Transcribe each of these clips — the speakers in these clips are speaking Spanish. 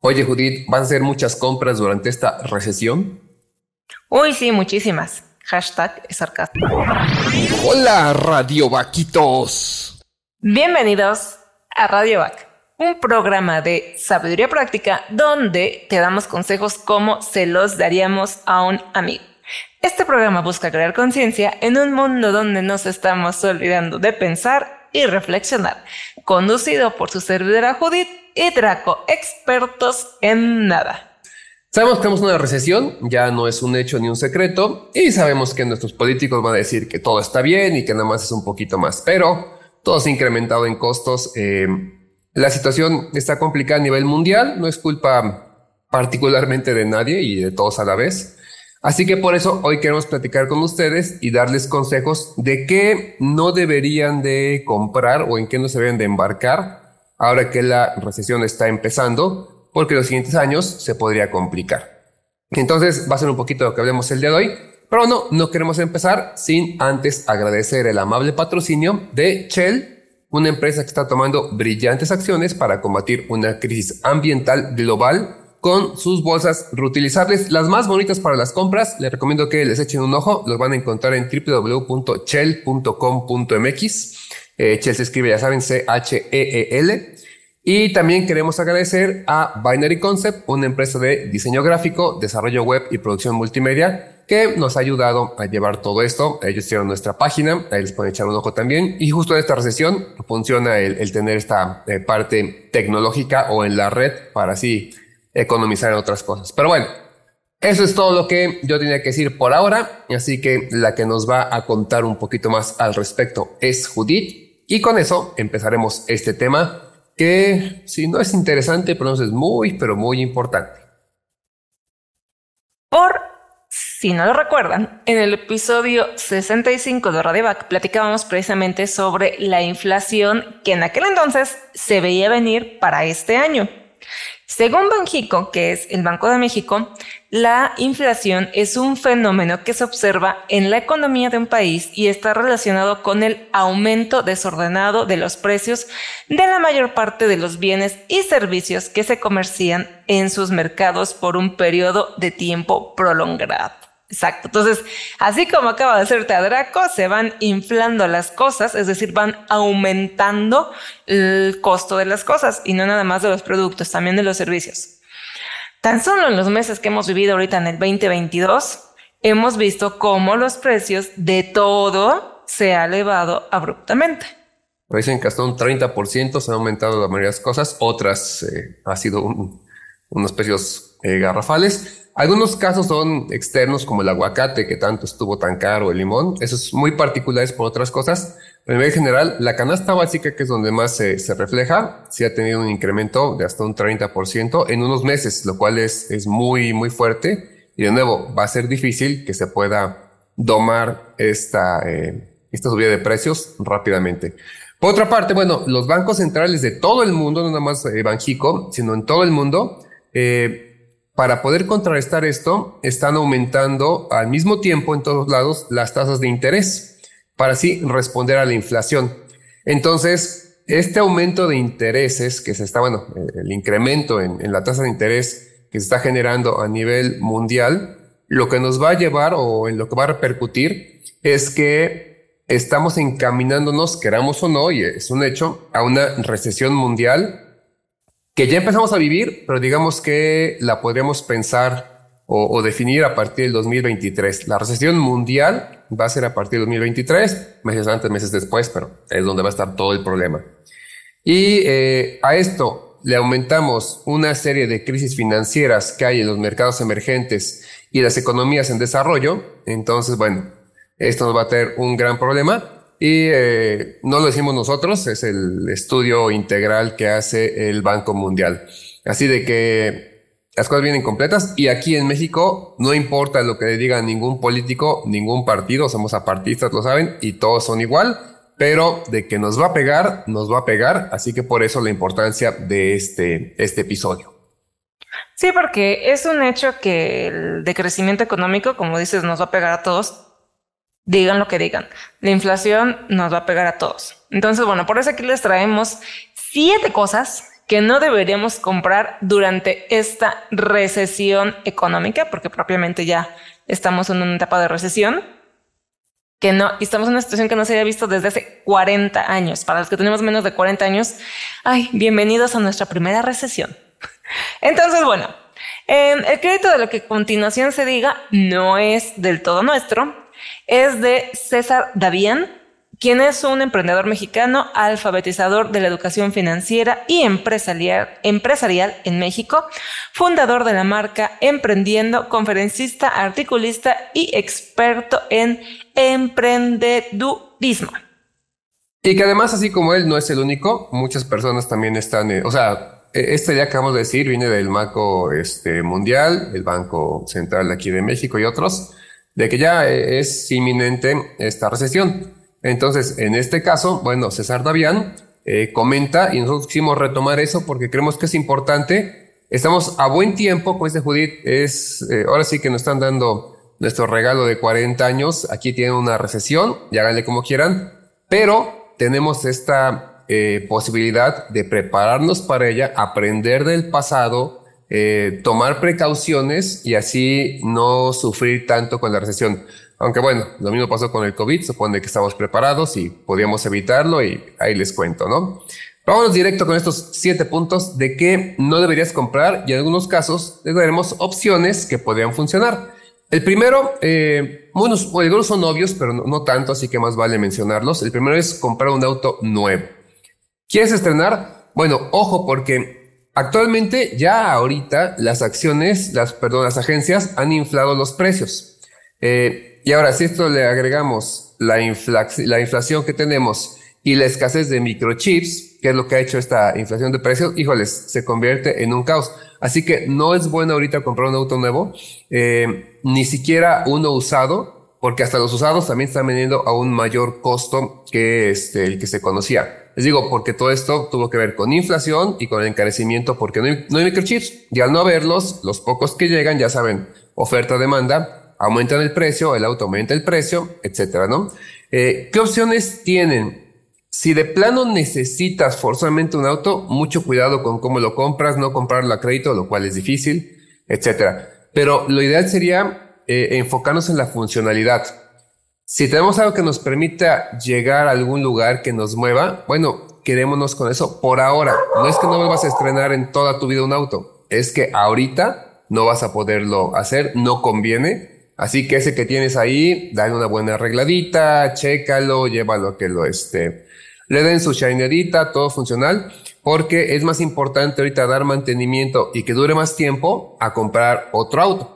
Oye, Judith, ¿vas a hacer muchas compras durante esta recesión? Uy, sí, muchísimas. Hashtag es sarcástico. Hola, Radio Vaquitos. Bienvenidos a Radio Vac, un programa de sabiduría práctica donde te damos consejos como se los daríamos a un amigo. Este programa busca crear conciencia en un mundo donde nos estamos olvidando de pensar y reflexionar, conducido por su servidora Judith y Draco, expertos en nada. Sabemos que en una recesión, ya no es un hecho ni un secreto, y sabemos que nuestros políticos van a decir que todo está bien y que nada más es un poquito más, pero todo se ha incrementado en costos. Eh, la situación está complicada a nivel mundial, no es culpa particularmente de nadie y de todos a la vez. Así que por eso hoy queremos platicar con ustedes y darles consejos de qué no deberían de comprar o en qué no se deben de embarcar ahora que la recesión está empezando, porque los siguientes años se podría complicar. Entonces va a ser un poquito lo que hablemos el día de hoy, pero no, no queremos empezar sin antes agradecer el amable patrocinio de Shell, una empresa que está tomando brillantes acciones para combatir una crisis ambiental global con sus bolsas reutilizables, las más bonitas para las compras. Les recomiendo que les echen un ojo, los van a encontrar en www.shell.com.mx. Eh, Shell se escribe, ya saben, C-H-E-E-L. Y también queremos agradecer a Binary Concept, una empresa de diseño gráfico, desarrollo web y producción multimedia que nos ha ayudado a llevar todo esto. Ellos tienen nuestra página, ahí les pueden echar un ojo también. Y justo en esta recesión funciona el, tener esta eh, parte tecnológica o en la red para así economizar en otras cosas. Pero bueno, eso es todo lo que yo tenía que decir por ahora. Así que la que nos va a contar un poquito más al respecto es Judith. Y con eso empezaremos este tema que si no es interesante, pero es muy, pero muy importante. Por si no lo recuerdan, en el episodio 65 de Radiovac platicábamos precisamente sobre la inflación que en aquel entonces se veía venir para este año. Según Banjico, que es el Banco de México, la inflación es un fenómeno que se observa en la economía de un país y está relacionado con el aumento desordenado de los precios de la mayor parte de los bienes y servicios que se comercian en sus mercados por un periodo de tiempo prolongado. Exacto. Entonces, así como acaba de hacerte a Draco, se van inflando las cosas, es decir, van aumentando el costo de las cosas y no nada más de los productos, también de los servicios. Tan solo en los meses que hemos vivido ahorita en el 2022, hemos visto cómo los precios de todo se ha elevado abruptamente. Dicen que hasta un 30% se han aumentado la mayoría de las cosas, otras eh, ha sido unos precios eh, garrafales. Algunos casos son externos como el aguacate que tanto estuvo tan caro, el limón, esos muy particulares por otras cosas, pero en general la canasta básica que es donde más se, refleja, sí ha tenido un incremento de hasta un 30% en unos meses, lo cual es, es muy, muy fuerte. Y de nuevo va a ser difícil que se pueda domar esta, eh, esta subida de precios rápidamente. Por otra parte, bueno, los bancos centrales de todo el mundo, no nada más eh, Banjico, sino en todo el mundo, eh, para poder contrarrestar esto, están aumentando al mismo tiempo en todos lados las tasas de interés para así responder a la inflación. Entonces, este aumento de intereses que se está, bueno, el incremento en, la tasa de interés que se está generando a nivel mundial, lo que nos va a llevar o en lo que va a repercutir es que estamos encaminándonos, queramos o no, y es un hecho, a una recesión mundial que ya empezamos a vivir, pero digamos que la podríamos pensar o, definir a partir del 2023. La recesión mundial va a ser a partir del 2023, meses antes, meses después, pero es donde va a estar todo el problema. Y eh, a esto le aumentamos una serie de crisis financieras que hay en los mercados emergentes y las economías en desarrollo. Entonces, bueno, esto nos va a tener un gran problema. Y eh, no lo decimos nosotros, es el estudio integral que hace el Banco Mundial. Así de que las cosas vienen completas y aquí en México no importa lo que le diga ningún político, ningún partido, somos apartistas, lo saben, y todos son igual, pero de que nos va a pegar, nos va a pegar, así que por eso la importancia de este, este episodio. Sí, porque es un hecho que el decrecimiento económico, como dices, nos va a pegar a todos, digan lo que digan. La inflación nos va a pegar a todos. Entonces, bueno, por eso aquí les traemos siete cosas que no deberíamos comprar durante esta recesión económica, porque propiamente ya estamos en una etapa de recesión, que no, estamos en una situación que no se había visto desde hace 40 años. Para los que tenemos menos de 40 años, ay, bienvenidos a nuestra primera recesión. Entonces, bueno, el crédito de lo que a continuación se diga no es del todo nuestro, es de César Davián, quien es un emprendedor mexicano, alfabetizador de la educación financiera y empresarial, en México, fundador de la marca Emprendiendo, conferencista, articulista y experto en emprendedurismo. Y que además, así como él no es el único, muchas personas también están, eh, o sea, e, este ya acabamos de decir, viene del Banco este, Mundial, el Banco Central aquí de México y otros, de que ya eh, es inminente esta recesión. Entonces, en este caso, bueno, César Davián eh, comenta y nosotros quisimos retomar eso porque creemos que es importante. Estamos a buen tiempo, como dice Judith, es, eh, ahora sí que nos están dando nuestro regalo de 40 años. Aquí tienen una recesión, y háganle como quieran, pero tenemos esta eh, posibilidad de prepararnos para ella, aprender del pasado, tomar precauciones y así no sufrir tanto con la recesión. Aunque bueno, lo mismo pasó con el COVID, supone que estamos preparados y podíamos evitarlo y ahí les cuento, ¿no? Vamos directo con estos siete puntos de qué no deberías comprar y en algunos casos les daremos opciones que podrían funcionar. El primero, eh, algunos son obvios, pero no, tanto, así que más vale mencionarlos. El primero es comprar un auto nuevo. ¿Quieres estrenar? Bueno, ojo, porque actualmente ya ahorita las acciones, las, perdón, las agencias han inflado los precios. Eh, y ahora, si esto le agregamos la, la inflación que tenemos y la escasez de microchips, que es lo que ha hecho esta inflación de precios, híjoles, se convierte en un caos. Así que no es bueno ahorita comprar un auto nuevo, eh, ni siquiera uno usado, porque hasta los usados también están vendiendo a un mayor costo que este, el que se conocía. Les digo, porque todo esto tuvo que ver con inflación y con el encarecimiento, porque no hay, no hay microchips. Y al no haberlos, los pocos que llegan, ya saben, oferta-demanda, aumentan el precio, el auto aumenta el precio, etcétera, ¿no? Eh, ¿Qué opciones tienen? Si de plano necesitas forzosamente un auto, mucho cuidado con cómo lo compras, no comprarlo a crédito, lo cual es difícil, etcétera. Pero lo ideal sería eh, enfocarnos en la funcionalidad. Si tenemos algo que nos permita llegar a algún lugar que nos mueva, bueno, quedémonos con eso por ahora. No es que no vas a estrenar en toda tu vida un auto, es que ahorita no vas a poderlo hacer, no conviene Así que ese que tienes ahí, dale una buena arregladita, chécalo, llévalo a que lo esté. Le den su shinerita, todo funcional, porque es más importante ahorita dar mantenimiento y que dure más tiempo a comprar otro auto.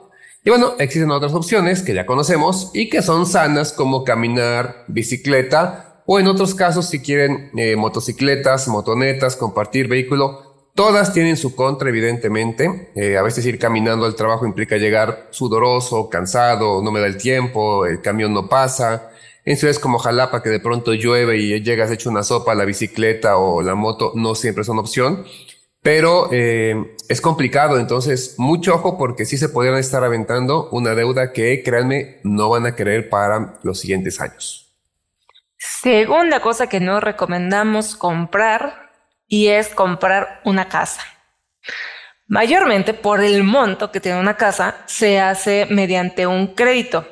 Y bueno, existen otras opciones que ya conocemos y que son sanas como caminar, bicicleta o en otros casos si quieren eh, motocicletas, motonetas, compartir vehículo, Todas tienen su contra, evidentemente. Eh, a veces ir caminando al trabajo implica llegar sudoroso, cansado, no me da el tiempo, el camión no pasa. En ciudades como Jalapa, que de pronto llueve y llegas hecho una sopa, la bicicleta o la moto no siempre son opción. Pero eh, es complicado, entonces mucho ojo porque sí se podrían estar aventando una deuda que, créanme, no van a querer para los siguientes años. Segunda cosa que no recomendamos comprar y es comprar una casa. Mayormente por el monto que tiene una casa se hace mediante un crédito.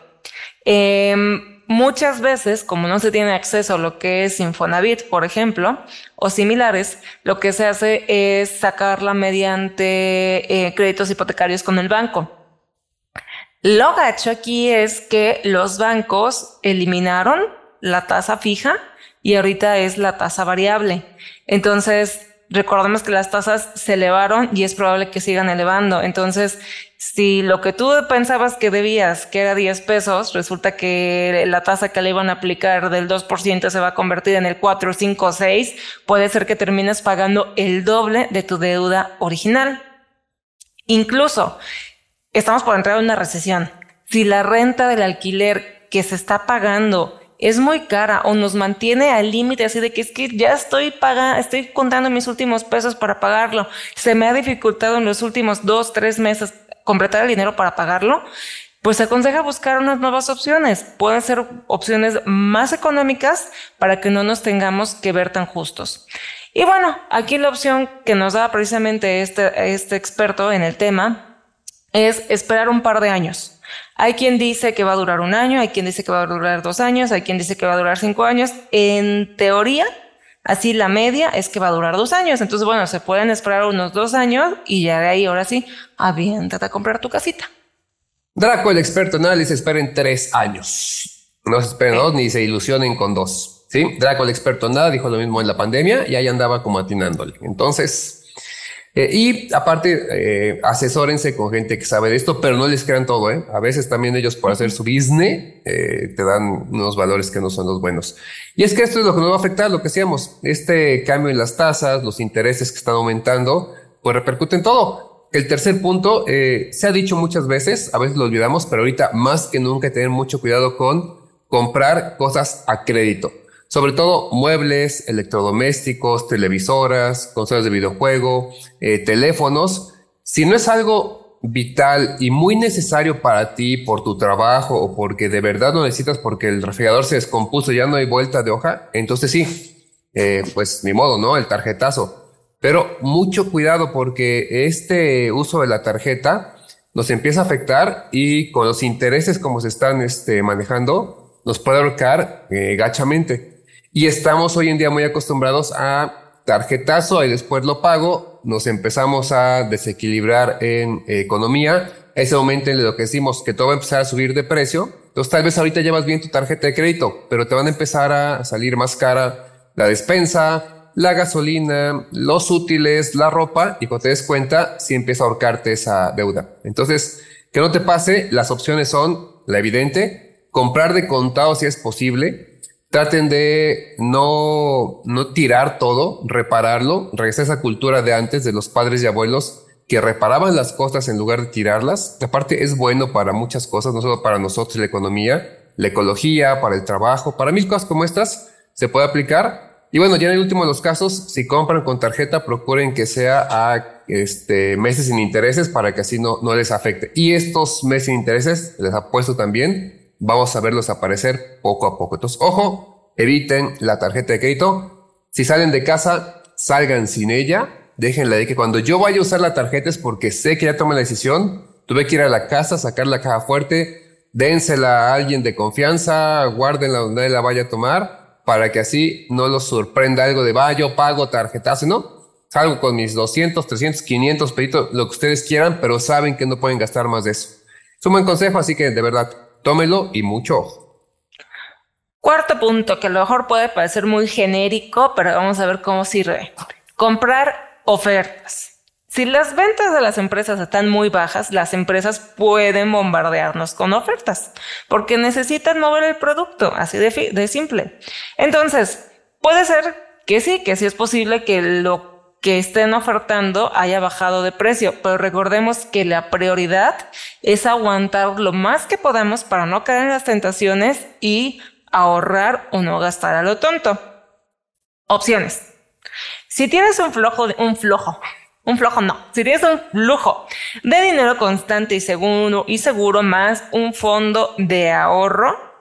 Em, muchas veces, como no se tiene acceso a lo que es Infonavit, por ejemplo, o similares, lo que se hace es sacarla mediante eh, créditos hipotecarios con el banco. Lo gacho aquí es que los bancos eliminaron la tasa fija y ahorita es la tasa variable. Entonces, recordemos que las tasas se elevaron y es probable que sigan elevando. Entonces, si lo que tú pensabas que debías, que era 10 pesos, resulta que la tasa que le iban a aplicar del 2% se va a convertir en el 4, 5, 6, puede ser que termines pagando el doble de tu deuda original. Incluso, estamos por entrar en una recesión. Si la renta del alquiler que se está pagando es muy cara o nos mantiene al límite así de que es que ya estoy pagando, estoy contando mis últimos pesos para pagarlo. Se me ha dificultado en los últimos dos, tres meses completar el dinero para pagarlo. pues se aconseja buscar unas nuevas opciones. Pueden ser opciones más económicas para que no nos tengamos que ver tan justos. Y bueno, aquí la opción que nos da precisamente este, este experto en el tema es esperar un par de años. Hay quien dice que va a durar un año, hay quien dice que va a durar dos años, hay quien dice que va a durar cinco años. En teoría, Así la media es que va a durar dos años. Entonces, bueno, se pueden esperar unos dos años y ya de ahí, ahora sí, aviéntate a comprar tu casita. Draco, el experto en análisis, esperen tres años. No se esperen dos ni se ilusionen con dos. Sí, Draco, el experto en nada, dijo lo mismo en la pandemia y ahí andaba como atinándole. Entonces, eh, y aparte, eh, asesórense con gente que sabe de esto, pero no les crean todo. ¿eh? A veces también ellos por hacer su business eh, te dan unos valores que no son los buenos. Y es que esto es lo que nos va a afectar, lo que decíamos, este cambio en las tasas, los intereses que están aumentando, pues repercute en todo. El tercer punto, eh, se ha dicho muchas veces, a veces lo olvidamos, pero ahorita más que nunca tener mucho cuidado con comprar cosas a crédito sobre todo muebles, electrodomésticos, televisoras, consolas de videojuego, eh, teléfonos. Si no es algo vital y muy necesario para ti por tu trabajo o porque de verdad lo necesitas porque el refrigerador se descompuso y ya no hay vuelta de hoja, entonces sí, eh, pues ni modo, ¿no? El tarjetazo. Pero mucho cuidado porque este uso de la tarjeta nos empieza a afectar y con los intereses como se están este, manejando, nos puede ahorcar eh, gachamente. Y estamos hoy en día muy acostumbrados a tarjetazo y después lo pago. Nos empezamos a desequilibrar en economía. Ese momento en lo que decimos que todo va a empezar a subir de precio. Entonces tal vez ahorita llevas bien tu tarjeta de crédito, pero te van a empezar a salir más cara la despensa, la gasolina, los útiles, la ropa y cuando te des cuenta, si empieza a ahorcarte esa deuda. Entonces, que no te pase, las opciones son la evidente, comprar de contado si es posible, traten de no, no tirar todo, repararlo, regresar a esa cultura de antes de los padres y abuelos que reparaban las cosas en lugar de tirarlas. Aparte es bueno para muchas cosas, no solo para nosotros la economía, la ecología, para el trabajo, para mil cosas como estas se puede aplicar. Y bueno, ya en el último de los casos, si compran con tarjeta, procuren que sea a este, meses sin intereses para que así no, no les afecte. Y estos meses sin intereses, les apuesto también, vamos a verlos aparecer poco a poco. Entonces, ojo, eviten la tarjeta de crédito. Si salen de casa, salgan sin ella. Déjenla de que cuando yo vaya a usar la tarjeta es porque sé que ya tomé la decisión. Tuve que ir a la casa, sacar la caja fuerte, dénsela a alguien de confianza, guárdenla donde la vaya a tomar, para que así no los sorprenda algo de, va, yo pago tarjetazo, ¿no? Salgo con mis 200, 300, 500 peditos, lo que ustedes quieran, pero saben que no pueden gastar más de eso. Es un buen consejo, así que de verdad, tómelo y mucho ojo. Cuarto punto, que a lo mejor puede parecer muy genérico, pero vamos a ver cómo sirve. Comprar ofertas. Si las ventas de las empresas están muy bajas, las empresas pueden bombardearnos con ofertas porque necesitan mover el producto, así de, de simple. Entonces, puede ser que sí, que sí es posible que lo que estén ofertando haya bajado de precio, pero recordemos que la prioridad es aguantar lo más que podamos para no caer en las tentaciones y ahorrar o no gastar a lo tonto. Opciones. Si tienes un flojo, un flojo, un flojo no, si tienes un flujo de dinero constante y seguro y seguro más un fondo de ahorro,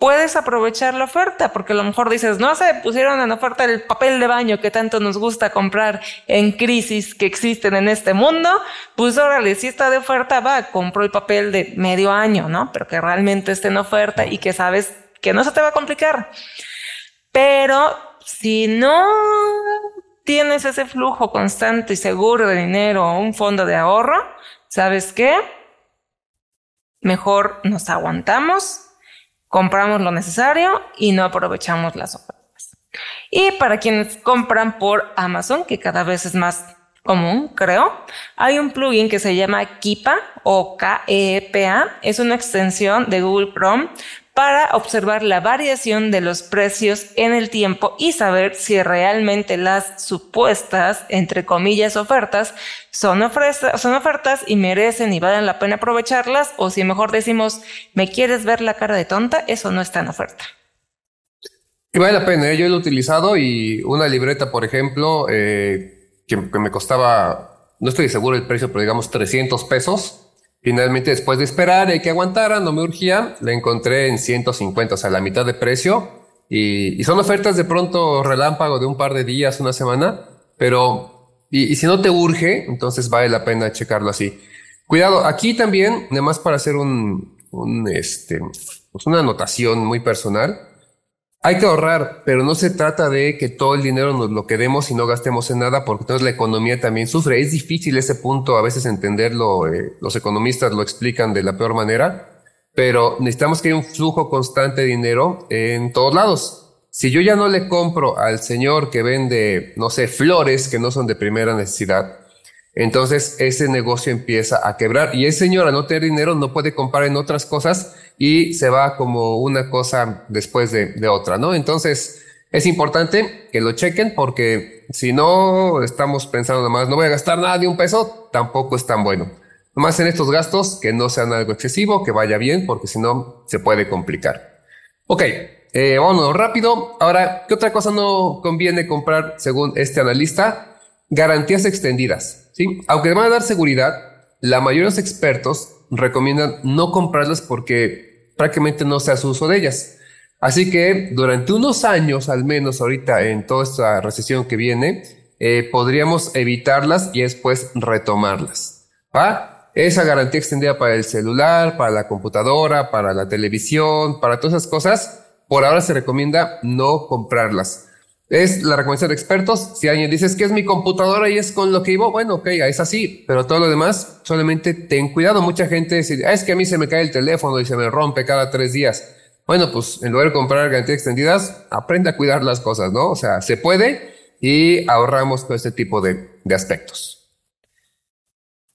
puedes aprovechar la oferta, porque a lo mejor dices, no se pusieron en oferta el papel de baño que tanto nos gusta comprar en crisis que existen en este mundo, pues órale, si está de oferta, va, compro el papel de medio año, ¿no? Pero que realmente esté en oferta y que sabes que no se te va a complicar. Pero si no tienes ese flujo constante y seguro de dinero o un fondo de ahorro, ¿sabes qué? Mejor nos aguantamos compramos lo necesario y no aprovechamos las ofertas. Y para quienes compran por Amazon, que cada vez es más común, creo, hay un plugin que se llama Kipa o KEPA. Es una extensión de Google Chrome para observar la variación de los precios en el tiempo y saber si realmente las supuestas, entre comillas, ofertas son, son ofertas y merecen y valen la pena aprovecharlas o si mejor decimos, ¿me quieres ver la cara de tonta? Eso no está en oferta. Y vale la pena, ¿eh? yo lo he utilizado y una libreta, por ejemplo, eh, que, que me costaba, no estoy seguro el precio, pero digamos 300 pesos, Finalmente, después de esperar y que aguantara, no me urgía, la encontré en 150, o sea, la mitad de precio. Y, son ofertas de pronto relámpago de un par de días, una semana, pero, y, si no te urge, entonces vale la pena checarlo así. Cuidado, aquí también, además para hacer un, un este, pues una anotación muy personal, hay que ahorrar, pero no se trata de que todo el dinero nos lo quedemos y no gastemos en nada, porque entonces la economía también sufre. Es difícil ese punto a veces entenderlo, eh, los economistas lo explican de la peor manera, pero necesitamos que haya un flujo constante de dinero en todos lados. Si yo ya no le compro al señor que vende, no sé, flores que no son de primera necesidad, entonces ese negocio empieza a quebrar y ese señor a no tener dinero no puede comprar en otras cosas y se va como una cosa después de, otra, ¿no? Entonces es importante que lo chequen porque si no estamos pensando nada más, no voy a gastar nada de un peso, tampoco es tan bueno. Nomás en estos gastos que no sean algo excesivo, que vaya bien, porque si no se puede complicar. Ok, eh, rápido. Ahora, ¿qué otra cosa no conviene comprar según este analista? Garantías extendidas. ¿sí? Aunque van a dar seguridad, la mayoría de los expertos recomiendan no comprarlas porque prácticamente no se hace uso de ellas. Así que durante unos años, al menos ahorita en toda esta recesión que viene, eh, podríamos evitarlas y después retomarlas. ¿va? Esa garantía extendida para el celular, para la computadora, para la televisión, para todas esas cosas, por ahora se recomienda no comprarlas. Es la recomendación de expertos. Si alguien dice que es mi computadora y es con lo que vivo, bueno, ok, es así, pero todo lo demás, solamente ten cuidado. Mucha gente dice, ah, es que a mí se me cae el teléfono y se me rompe cada tres días. Bueno, pues en lugar de comprar garantías extendidas, aprende a cuidar las cosas, ¿no? O sea, se puede y ahorramos todo este tipo de, de aspectos.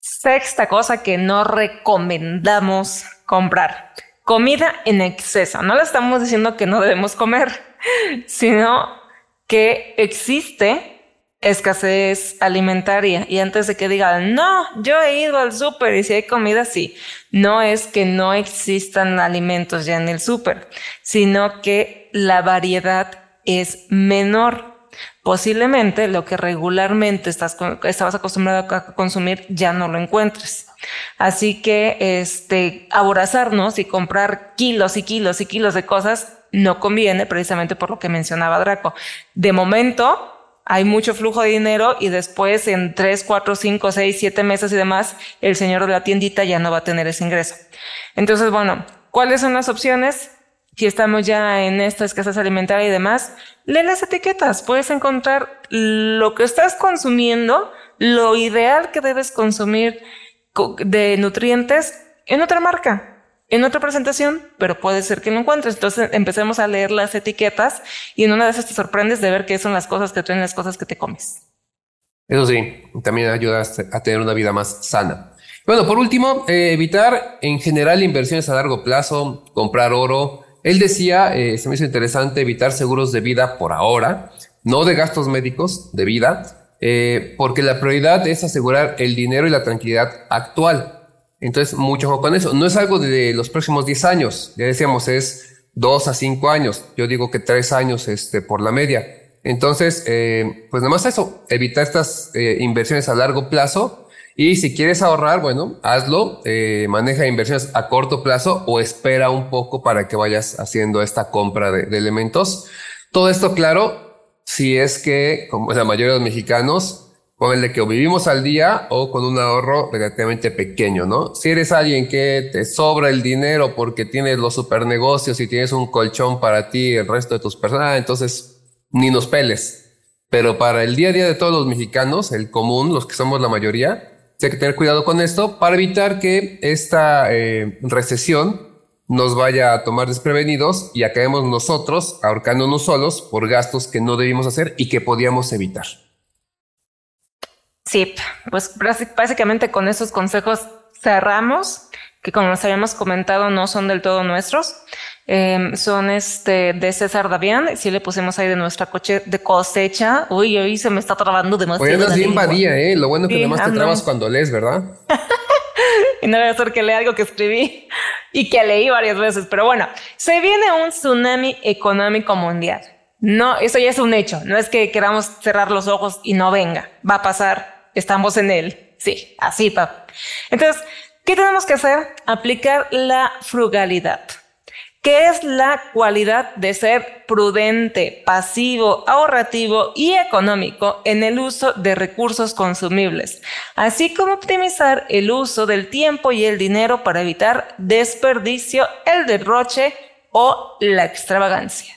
Sexta cosa que no recomendamos comprar. Comida en exceso. No le estamos diciendo que no debemos comer, sino que existe escasez alimentaria y antes de que digan, no, yo he ido al súper y si hay comida, sí, no es que no existan alimentos ya en el súper, sino que la variedad es menor. Posiblemente lo que regularmente estás, estabas acostumbrado a consumir ya no lo encuentres. Así que, este, aborazarnos y comprar kilos y kilos y kilos de cosas no conviene precisamente por lo que mencionaba Draco. De momento, hay mucho flujo de dinero y después en tres, cuatro, cinco, seis, siete meses y demás, el señor de la tiendita ya no va a tener ese ingreso. Entonces, bueno, ¿cuáles son las opciones? Si estamos ya en esta escasez alimentaria y demás, lee las etiquetas. Puedes encontrar lo que estás consumiendo, lo ideal que debes consumir de nutrientes en otra marca en otra presentación, pero puede ser que no encuentres. Entonces empecemos a leer las etiquetas y en una de esas te sorprendes de ver qué son las cosas que traen las cosas que te comes. Eso sí, también ayuda a tener una vida más sana. Bueno, por último, eh, evitar en general inversiones a largo plazo, comprar oro. Él decía, eh, se me hizo interesante, evitar seguros de vida por ahora, no de gastos médicos, de vida, eh, porque la prioridad es asegurar el dinero y la tranquilidad actual. Entonces, mucho con eso. No es algo de los próximos 10 años. Ya decíamos, es 2 a 5 años. Yo digo que 3 años este, por la media. Entonces, eh, pues nada más eso, evitar estas inversiones a largo plazo. Y si quieres ahorrar, bueno, hazlo, eh, maneja inversiones a corto plazo o espera un poco para que vayas haciendo esta compra de, elementos. Todo esto, claro, si es que, como la mayoría de los mexicanos, de que vivimos al día o con un ahorro relativamente pequeño, ¿no? Si eres alguien que te sobra el dinero porque tienes los super negocios y tienes un colchón para ti y el resto de tus personas, entonces ni nos peles. Pero para el día a día de todos los mexicanos, el común, los que somos la mayoría, hay que tener cuidado con esto para evitar que esta eh, recesión nos vaya a tomar desprevenidos y acabemos nosotros ahorcándonos solos por gastos que no debimos hacer y que podíamos evitar. Sí, pues básicamente con esos consejos cerramos, que como les habíamos comentado no son del todo nuestros, em, son este de César Davián, si le pusimos ahí de nuestra coche de cosecha, uy, hoy se me está trabando demasiado. Oye, andas bien badía, ¿eh? Lo bueno que además te trabas cuando lees, ¿verdad? y no voy a hacer que lea algo que escribí y que leí varias veces, pero bueno, se viene un tsunami económico mundial. No, eso ya es un hecho. No es que queramos cerrar los ojos y no venga. Va a pasar estamos en él. Sí, así, papá. Entonces, ¿Qué tenemos que hacer? Aplicar la frugalidad que es la cualidad de ser prudente, pasivo, ahorrativo y económico en el uso de recursos consumibles, así como optimizar el uso del tiempo y el dinero para evitar desperdicio, el derroche o la extravagancia.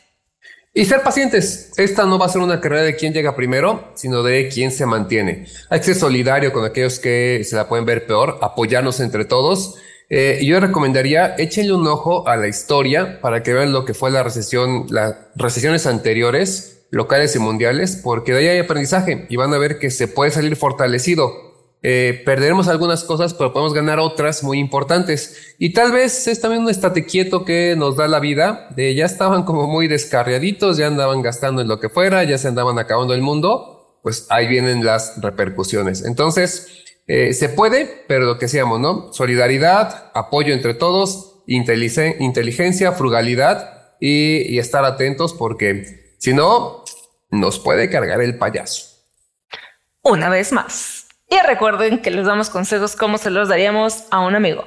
Y ser pacientes. Esta no va a ser una carrera de quién llega primero, sino de quién se mantiene. Hay que ser solidario con aquellos que se la pueden ver peor, apoyarnos entre todos eh, yo recomendaría, échenle un ojo a la historia para que vean lo que fue la recesión, las recesiones anteriores, locales y mundiales, porque de ahí hay aprendizaje y van a ver que se puede salir fortalecido. Eh, perderemos algunas cosas, pero podemos ganar otras muy importantes. Y tal vez es también un estate quieto que nos da la vida, de ya estaban como muy descarriaditos, ya andaban gastando en lo que fuera, ya se andaban acabando el mundo, pues ahí vienen las repercusiones. Entonces, eh, se puede, pero lo que decíamos, ¿no? Solidaridad, apoyo entre todos, inteligencia, frugalidad y, estar atentos porque si no, nos puede cargar el payaso. Una vez más. Y recuerden que les damos consejos como se los daríamos a un amigo.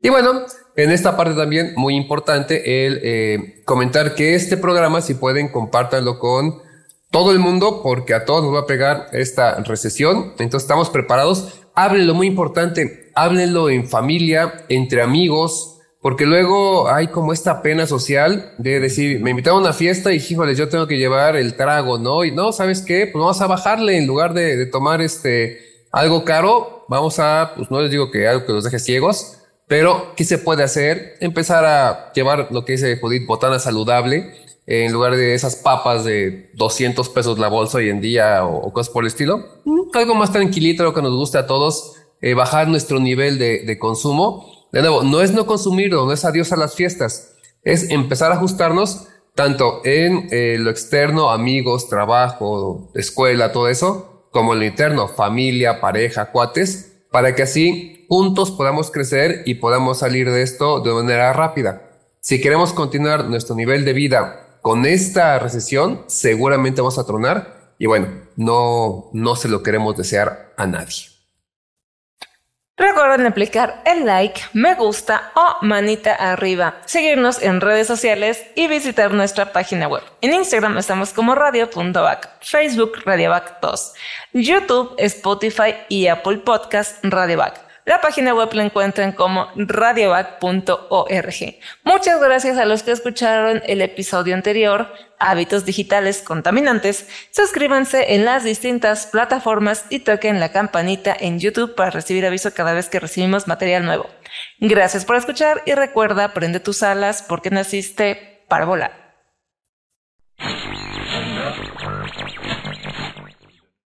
Y bueno, en esta parte también muy importante el eh, comentar que este programa, si pueden, compártanlo con todo el mundo porque a todos nos va a pegar esta recesión. Entonces estamos preparados. Háblenlo, muy importante. Háblenlo en familia, entre amigos, porque luego hay como esta pena social de decir, me invitaron a una fiesta y, híjole, yo tengo que llevar el trago, ¿no? Y no, ¿sabes qué? Pues vamos a bajarle en lugar de, tomar este algo caro. Vamos a, pues no les digo que algo que los deje ciegos, pero ¿qué se puede hacer? Empezar a llevar lo que dice Judith, botana saludable en lugar de esas papas de 200 pesos la bolsa hoy en día o, cosas por el estilo. Mm, algo más tranquilito, lo que nos guste a todos, eh, bajar nuestro nivel de, consumo. De nuevo, no es no consumirlo, no es adiós a las fiestas, es empezar a ajustarnos tanto en eh, lo externo, amigos, trabajo, escuela, todo eso, como en lo interno, familia, pareja, cuates, para que así juntos podamos crecer y podamos salir de esto de manera rápida. Si queremos continuar nuestro nivel de vida con esta recesión seguramente vamos a tronar y bueno, no, no se lo queremos desear a nadie. Recuerden aplicar el like, me gusta o manita arriba, seguirnos en redes sociales y visitar nuestra página web. En Instagram estamos como radio.bac, Facebook radiobac 2, YouTube, Spotify y Apple Podcast radiobac. La página web la encuentran como radiovac.org. Muchas gracias a los que escucharon el episodio anterior, Hábitos Digitales Contaminantes. Suscríbanse en las distintas plataformas y toquen la campanita en YouTube para recibir aviso cada vez que recibimos material nuevo. Gracias por escuchar y recuerda, prende tus alas porque naciste para volar.